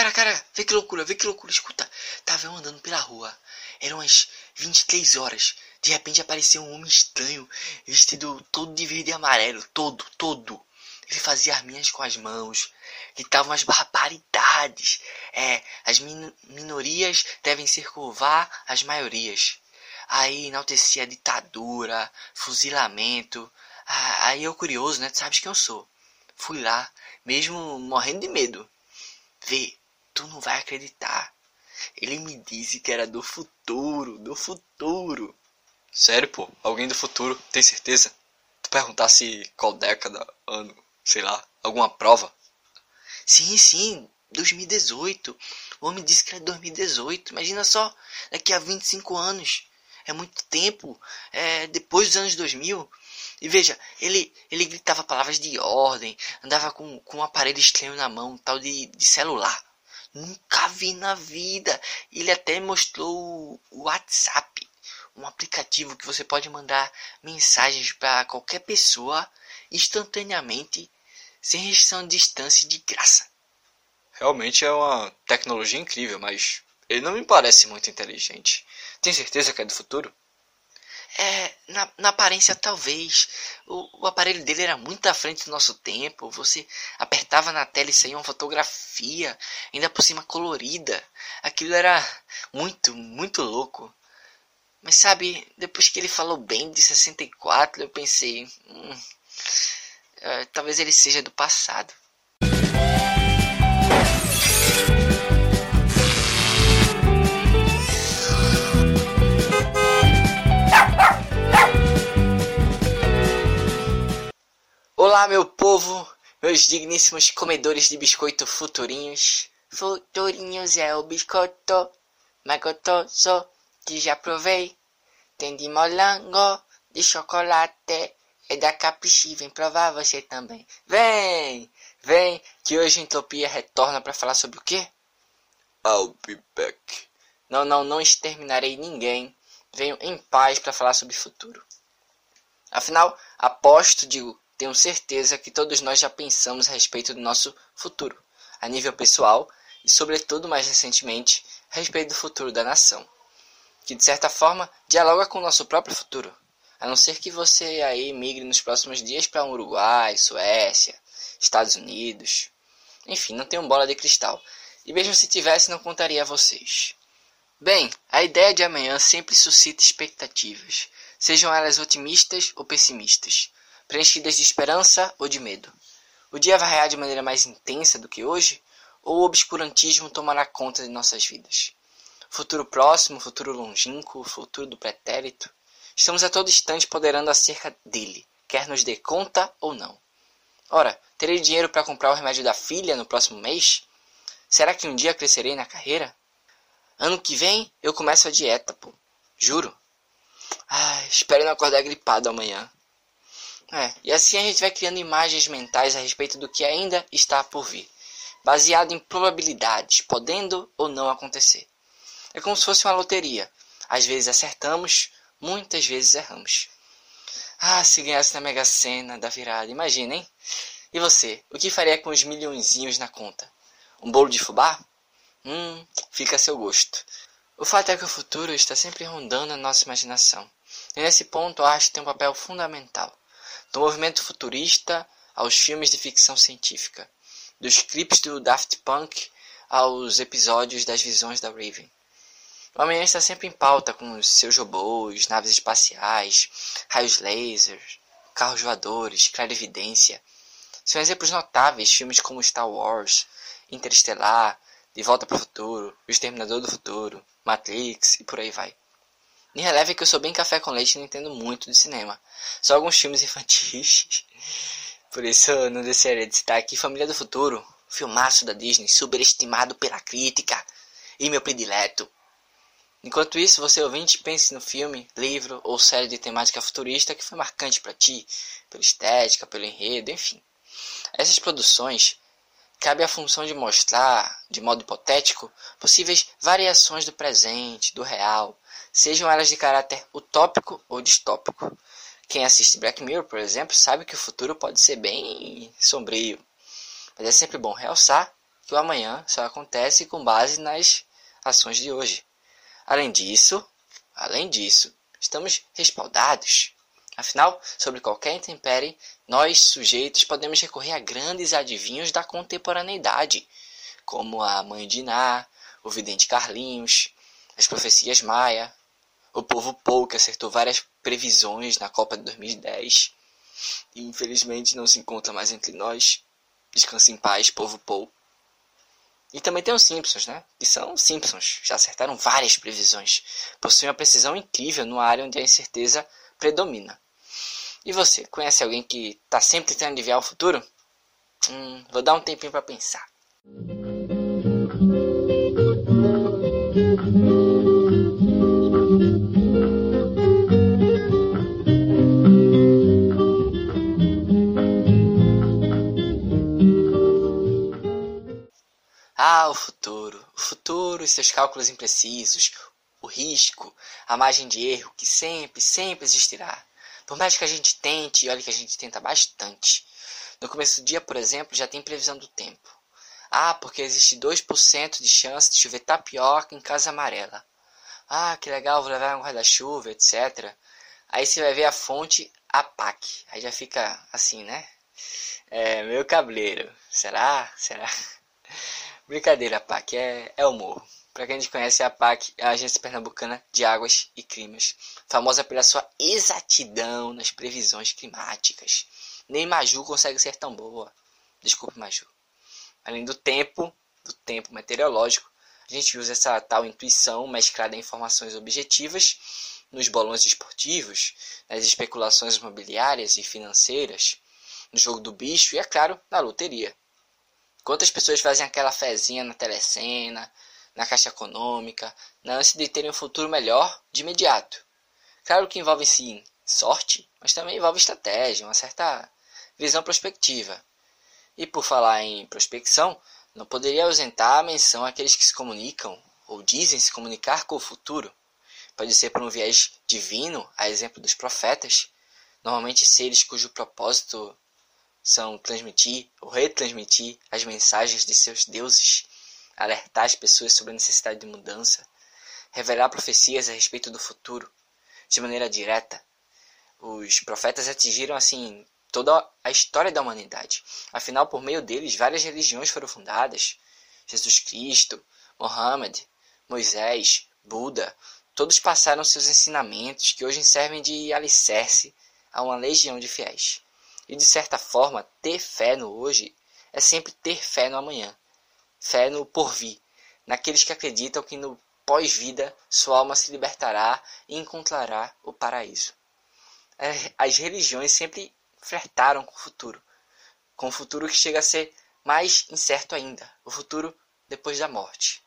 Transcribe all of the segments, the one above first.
cara, cara, vê que loucura, vê que loucura. Escuta, tava eu andando pela rua. Eram umas 23 horas. De repente apareceu um homem estranho, vestido todo de verde e amarelo, todo, todo. Ele fazia arminhas com as mãos, gritava umas barbaridades. É, as min minorias devem ser curvar as maiorias. Aí enaltecia ditadura, fuzilamento. Ah, aí eu curioso, né? Tu sabes quem eu sou. Fui lá, mesmo morrendo de medo. Vê, tu não vai acreditar. Ele me disse que era do futuro, do futuro. Sério, pô? Alguém do futuro, tem certeza? Tu perguntasse qual década, ano, sei lá, alguma prova? Sim, sim, 2018. O homem disse que era 2018. Imagina só, daqui a 25 anos. É muito tempo. É depois dos anos 2000. E veja, ele, ele gritava palavras de ordem, andava com, com um aparelho estranho na mão, tal de, de celular. Nunca vi na vida. Ele até mostrou o WhatsApp, um aplicativo que você pode mandar mensagens para qualquer pessoa instantaneamente, sem restrição de distância de graça. Realmente é uma tecnologia incrível, mas ele não me parece muito inteligente. Tem certeza que é do futuro? É, na, na aparência talvez. O, o, aparelho dele era muito à frente do nosso tempo. Você apertava na tela e saía uma fotografia, ainda por cima colorida. Aquilo era muito, muito louco. Mas sabe, depois que ele falou bem de 64, eu pensei. Hum, é, talvez ele seja do passado. Olá, meu povo, meus digníssimos comedores de biscoito futurinhos. Futurinhos é o biscoito mais gostoso que já provei. Tem de molango, de chocolate e da caprichi. Vem provar você também. Vem, vem, que hoje a Entropia retorna para falar sobre o quê? I'll be back. Não, não, não exterminarei ninguém. Venho em paz para falar sobre futuro. Afinal, aposto, digo, tenho certeza que todos nós já pensamos a respeito do nosso futuro, a nível pessoal e, sobretudo, mais recentemente, a respeito do futuro da nação, que de certa forma dialoga com o nosso próprio futuro, a não ser que você aí migre nos próximos dias para Uruguai, Suécia, Estados Unidos. Enfim, não tenho bola de cristal, e mesmo se tivesse, não contaria a vocês. Bem, a ideia de amanhã sempre suscita expectativas, sejam elas otimistas ou pessimistas preenchidas de esperança ou de medo. O dia vai raiar de maneira mais intensa do que hoje, ou o obscurantismo tomará conta de nossas vidas? Futuro próximo, futuro longínquo, futuro do pretérito? Estamos a todo instante poderando acerca dele, quer nos dê conta ou não. Ora, terei dinheiro para comprar o remédio da filha no próximo mês? Será que um dia crescerei na carreira? Ano que vem eu começo a dieta, pô. Juro. Ai, espero não acordar gripado amanhã. É, e assim a gente vai criando imagens mentais a respeito do que ainda está por vir, baseado em probabilidades, podendo ou não acontecer. É como se fosse uma loteria. Às vezes acertamos, muitas vezes erramos. Ah, se ganhasse na Mega Sena da virada, imagina, hein? E você, o que faria com os milhõezinhos na conta? Um bolo de fubá? Hum, fica a seu gosto. O fato é que o futuro está sempre rondando a nossa imaginação. E nesse ponto a arte tem um papel fundamental do movimento futurista aos filmes de ficção científica, dos clipes do Daft Punk aos episódios das visões da Raven. O Homem está sempre em pauta com seus robôs, naves espaciais, raios lasers, carros voadores, clarividência. São exemplos notáveis filmes como Star Wars, Interestelar, De Volta para o Futuro, O Exterminador do Futuro, Matrix e por aí vai. Me releve que eu sou bem café com leite e não entendo muito de cinema. Só alguns filmes infantis. Por isso eu não deixaria de citar aqui Família do Futuro, filmaço da Disney, superestimado pela crítica e meu predileto. Enquanto isso, você ouvinte, pense no filme, livro ou série de temática futurista que foi marcante para ti, pela estética, pelo enredo, enfim. Essas produções cabe a função de mostrar, de modo hipotético, possíveis variações do presente, do real, sejam elas de caráter utópico ou distópico. Quem assiste Black Mirror, por exemplo, sabe que o futuro pode ser bem sombrio, mas é sempre bom realçar que o amanhã só acontece com base nas ações de hoje. Além disso, além disso, estamos respaldados. Afinal, sobre qualquer intempérie, nós, sujeitos, podemos recorrer a grandes adivinhos da contemporaneidade, como a Mãe de Iná, o Vidente Carlinhos, as profecias Maia, o povo Pou, que acertou várias previsões na Copa de 2010 e infelizmente não se encontra mais entre nós. Descanse em paz, povo Pou. E também tem os Simpsons, né? Que são Simpsons, já acertaram várias previsões. Possuem uma precisão incrível numa área onde a incerteza predomina. E você, conhece alguém que está sempre tentando adivinhar o futuro? Hum, vou dar um tempinho para pensar. Ah, o futuro. O futuro e seus cálculos imprecisos, o risco, a margem de erro que sempre, sempre existirá. Por mais que a gente tente, e olha que a gente tenta bastante. No começo do dia, por exemplo, já tem previsão do tempo. Ah, porque existe 2% de chance de chover tapioca em casa amarela. Ah, que legal, vou levar um guarda-chuva, etc. Aí você vai ver a fonte APAC. Aí já fica assim, né? É, meu cabeleiro. Será? Será? Brincadeira, PAC é, é humor. Para quem não conhece, a PAC é a Agência Pernambucana de Águas e Climas, famosa pela sua exatidão nas previsões climáticas. Nem Maju consegue ser tão boa. Desculpe, Maju. Além do tempo, do tempo meteorológico, a gente usa essa tal intuição mesclada em informações objetivas nos bolões esportivos, nas especulações imobiliárias e financeiras, no jogo do bicho e, é claro, na loteria. Quantas pessoas fazem aquela fezinha na telecena, na caixa econômica, na ânsia de terem um futuro melhor de imediato? Claro que envolve sim sorte, mas também envolve estratégia, uma certa visão prospectiva. E por falar em prospecção, não poderia ausentar a menção àqueles que se comunicam ou dizem se comunicar com o futuro. Pode ser por um viés divino, a exemplo dos profetas, normalmente seres cujo propósito são transmitir ou retransmitir as mensagens de seus deuses, alertar as pessoas sobre a necessidade de mudança, revelar profecias a respeito do futuro de maneira direta. Os profetas atingiram assim toda a história da humanidade. Afinal, por meio deles, várias religiões foram fundadas. Jesus Cristo, Mohammed, Moisés, Buda, todos passaram seus ensinamentos que hoje servem de alicerce a uma legião de fiéis. E de certa forma, ter fé no hoje é sempre ter fé no amanhã. Fé no porvir, naqueles que acreditam que no pós-vida sua alma se libertará e encontrará o paraíso. É, as religiões sempre flertaram com o futuro, com o futuro que chega a ser mais incerto ainda, o futuro depois da morte.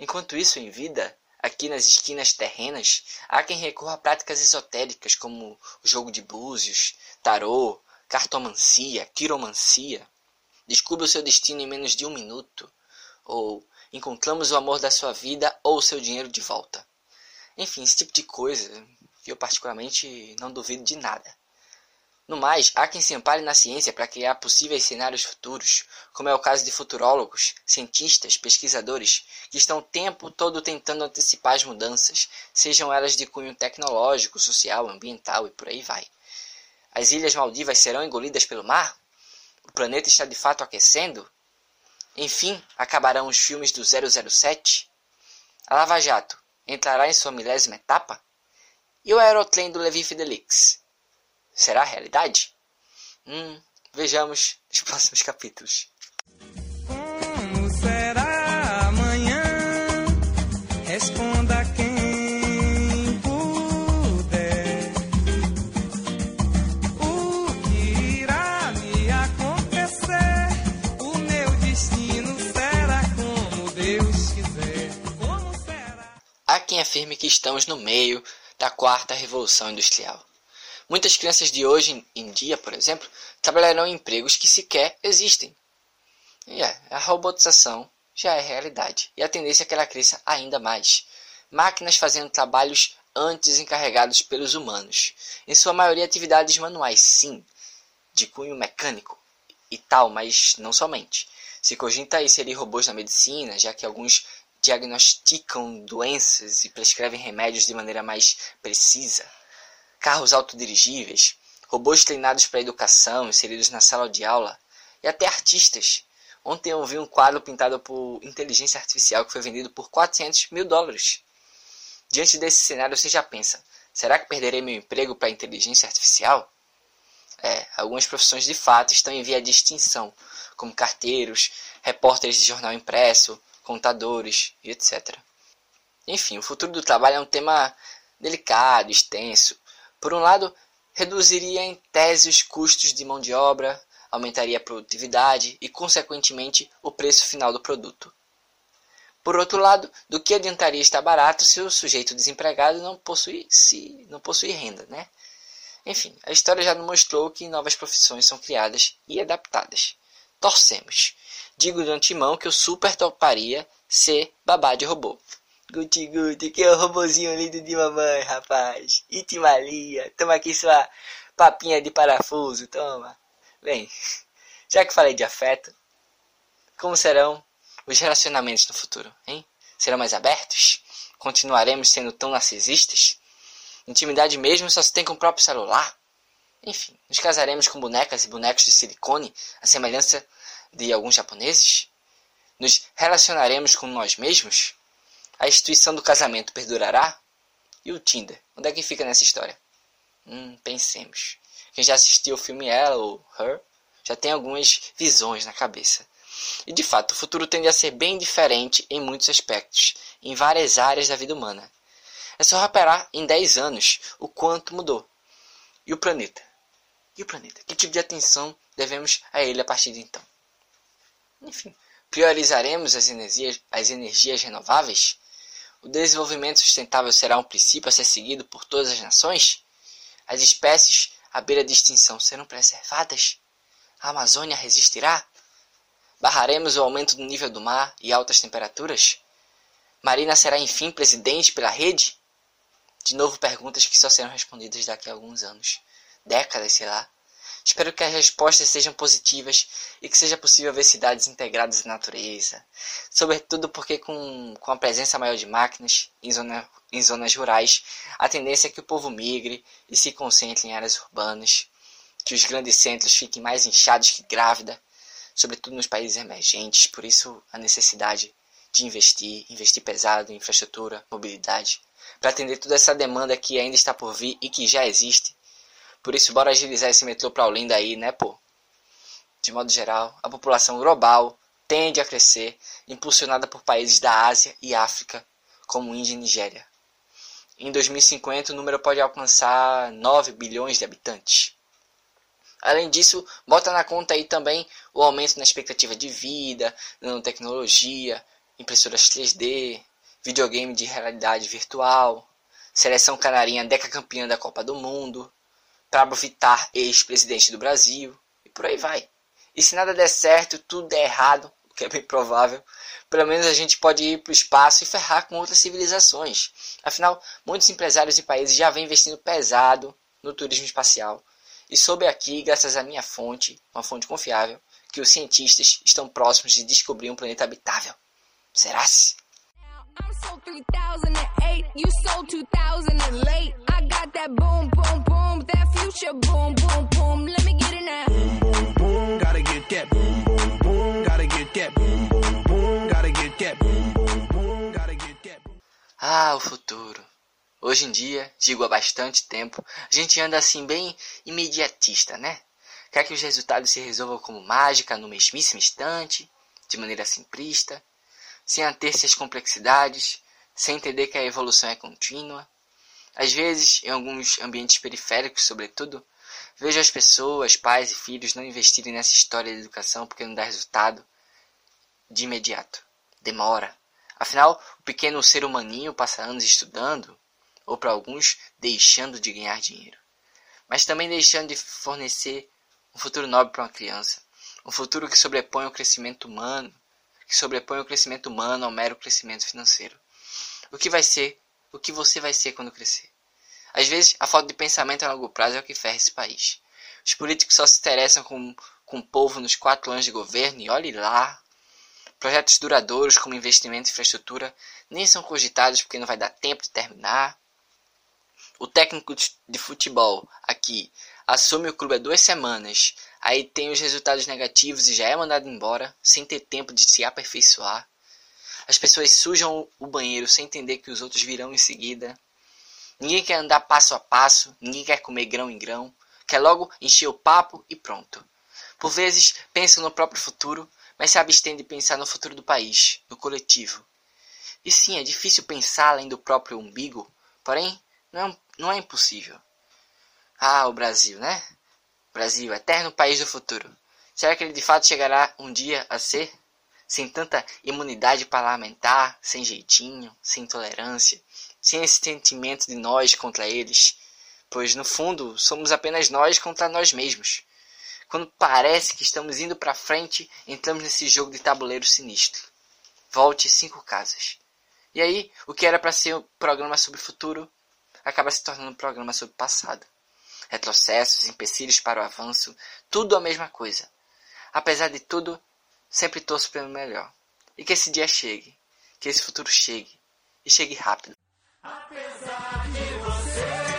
Enquanto isso, em vida, aqui nas esquinas terrenas, há quem recorra a práticas esotéricas como o jogo de búzios, tarô, cartomancia, quiromancia. Descubra o seu destino em menos de um minuto. Ou encontramos o amor da sua vida ou o seu dinheiro de volta. Enfim, esse tipo de coisa que eu particularmente não duvido de nada. No mais, há quem se ampare na ciência para criar possíveis cenários futuros, como é o caso de futurólogos, cientistas, pesquisadores, que estão o tempo todo tentando antecipar as mudanças, sejam elas de cunho tecnológico, social, ambiental e por aí vai. As ilhas Maldivas serão engolidas pelo mar? O planeta está de fato aquecendo? Enfim, acabarão os filmes do 007? A Lava Jato entrará em sua milésima etapa? E o aerotrem do Levi Fidelix? Será realidade? Hum, vejamos nos próximos capítulos. Como será amanhã? Responda afirme que estamos no meio da quarta revolução industrial. Muitas crianças de hoje em dia, por exemplo, trabalharão em empregos que sequer existem. E é, a robotização já é realidade, e a tendência é que ela cresça ainda mais. Máquinas fazendo trabalhos antes encarregados pelos humanos, em sua maioria atividades manuais, sim, de cunho mecânico e tal, mas não somente. Se cogita inserir robôs na medicina, já que alguns diagnosticam doenças e prescrevem remédios de maneira mais precisa. Carros autodirigíveis, robôs treinados para educação, inseridos na sala de aula, e até artistas. Ontem eu vi um quadro pintado por inteligência artificial que foi vendido por 400 mil dólares. Diante desse cenário, você já pensa: será que perderei meu emprego para a inteligência artificial? É, algumas profissões de fato estão em via de extinção, como carteiros, repórteres de jornal impresso, contadores e etc. Enfim, o futuro do trabalho é um tema delicado, extenso. Por um lado, reduziria em tese os custos de mão de obra, aumentaria a produtividade e, consequentemente, o preço final do produto. Por outro lado, do que adiantaria estar barato se o sujeito desempregado não possui, se, não possui renda, né? Enfim, a história já nos mostrou que novas profissões são criadas e adaptadas. Torcemos. Digo de antemão que eu super toparia ser babá de robô. Guti Guti, que é o robozinho lindo de mamãe, rapaz. Itimalia, toma aqui sua papinha de parafuso, toma. Bem, já que falei de afeto, como serão os relacionamentos no futuro, hein? Serão mais abertos? Continuaremos sendo tão narcisistas? Intimidade mesmo só se tem com o próprio celular? Enfim, nos casaremos com bonecas e bonecos de silicone, à semelhança de alguns japoneses? Nos relacionaremos com nós mesmos? A instituição do casamento perdurará? E o Tinder? Onde é que fica nessa história? Hum, pensemos. Quem já assistiu o filme Ela ou Her já tem algumas visões na cabeça. E de fato, o futuro tende a ser bem diferente em muitos aspectos, em várias áreas da vida humana. É só reparar em 10 anos o quanto mudou. E o planeta? E o planeta? Que tipo de atenção devemos a ele a partir de então? Enfim, priorizaremos as energias, as energias renováveis? O desenvolvimento sustentável será um princípio a ser seguido por todas as nações? As espécies à beira de extinção serão preservadas? A Amazônia resistirá? Barraremos o aumento do nível do mar e altas temperaturas? Marina será enfim presidente pela rede? De novo perguntas que só serão respondidas daqui a alguns anos, décadas, sei lá. Espero que as respostas sejam positivas e que seja possível ver cidades integradas à natureza. Sobretudo porque, com, com a presença maior de máquinas em, zona, em zonas rurais, a tendência é que o povo migre e se concentre em áreas urbanas, que os grandes centros fiquem mais inchados que grávida, sobretudo nos países emergentes. Por isso, a necessidade de investir, investir pesado em infraestrutura, mobilidade, para atender toda essa demanda que ainda está por vir e que já existe por isso, bora agilizar esse metrô para Olinda aí, né, pô? De modo geral, a população global tende a crescer, impulsionada por países da Ásia e África, como Índia e Nigéria. Em 2050, o número pode alcançar 9 bilhões de habitantes. Além disso, bota na conta aí também o aumento na expectativa de vida, nanotecnologia, impressoras 3D, videogame de realidade virtual, seleção canarinha decacampeã da Copa do Mundo, Pablo Vittar, ex-presidente do Brasil, e por aí vai. E se nada der certo, tudo der errado, o que é bem provável, pelo menos a gente pode ir para o espaço e ferrar com outras civilizações. Afinal, muitos empresários e países já vêm investindo pesado no turismo espacial. E soube aqui, graças à minha fonte, uma fonte confiável, que os cientistas estão próximos de descobrir um planeta habitável. Será-se? I'm sold 3008, you sold 2000 and late. I got that boom, boom, boom, future boom, boom, boom. Let me get it now. Boom, boom, boom, gotta get that boom, boom, boom, gotta get that boom, boom, boom, gotta get that boom, boom, boom, gotta get that. Ah, o futuro. Hoje em dia, digo há bastante tempo, a gente anda assim bem imediatista, né? Quer que os resultados se resolvam como mágica no mesmíssimo instante, de maneira simplista, sem ater-se às complexidades, sem entender que a evolução é contínua. Às vezes, em alguns ambientes periféricos, sobretudo, vejo as pessoas, pais e filhos não investirem nessa história de educação porque não dá resultado de imediato. Demora. Afinal, o pequeno ser humaninho passa anos estudando, ou para alguns, deixando de ganhar dinheiro. Mas também deixando de fornecer um futuro nobre para uma criança. Um futuro que sobrepõe o crescimento humano que sobrepõe o crescimento humano ao mero crescimento financeiro. O que vai ser, o que você vai ser quando crescer? Às vezes, a falta de pensamento a longo prazo é o que ferra esse país. Os políticos só se interessam com, com o povo nos quatro anos de governo e olhe lá, Projetos duradouros como investimento em infraestrutura nem são cogitados porque não vai dar tempo de terminar. O técnico de futebol aqui assume o clube há duas semanas, aí tem os resultados negativos e já é mandado embora, sem ter tempo de se aperfeiçoar. As pessoas sujam o banheiro sem entender que os outros virão em seguida. Ninguém quer andar passo a passo, ninguém quer comer grão em grão, quer logo encher o papo e pronto. Por vezes pensam no próprio futuro, mas se abstêm de pensar no futuro do país, no coletivo. E sim, é difícil pensar além do próprio umbigo, porém, não é, não é impossível. Ah, o Brasil, né? Brasil, eterno país do futuro. Será que ele de fato chegará um dia a ser? Sem tanta imunidade parlamentar, sem jeitinho, sem tolerância, sem esse sentimento de nós contra eles, pois no fundo somos apenas nós contra nós mesmos. Quando parece que estamos indo para frente, entramos nesse jogo de tabuleiro sinistro. Volte cinco casas. E aí, o que era para ser um programa sobre o futuro acaba se tornando um programa sobre o passado. Retrocessos, empecilhos para o avanço, tudo a mesma coisa. Apesar de tudo, sempre torço pelo melhor. E que esse dia chegue, que esse futuro chegue, e chegue rápido. Apesar de você.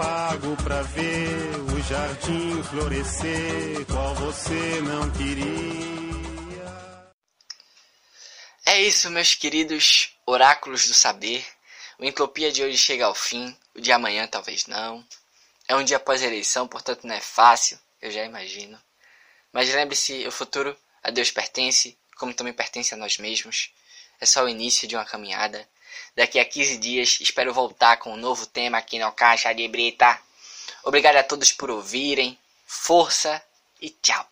pago pra ver o jardim florescer, qual você não queria. É isso, meus queridos oráculos do saber. O Entropia de hoje chega ao fim, o de amanhã talvez não. É um dia após a eleição, portanto não é fácil, eu já imagino. Mas lembre-se, o futuro a Deus pertence, como também pertence a nós mesmos. É só o início de uma caminhada Daqui a 15 dias espero voltar com um novo tema aqui no Caixa de Brita. Obrigado a todos por ouvirem. Força e tchau.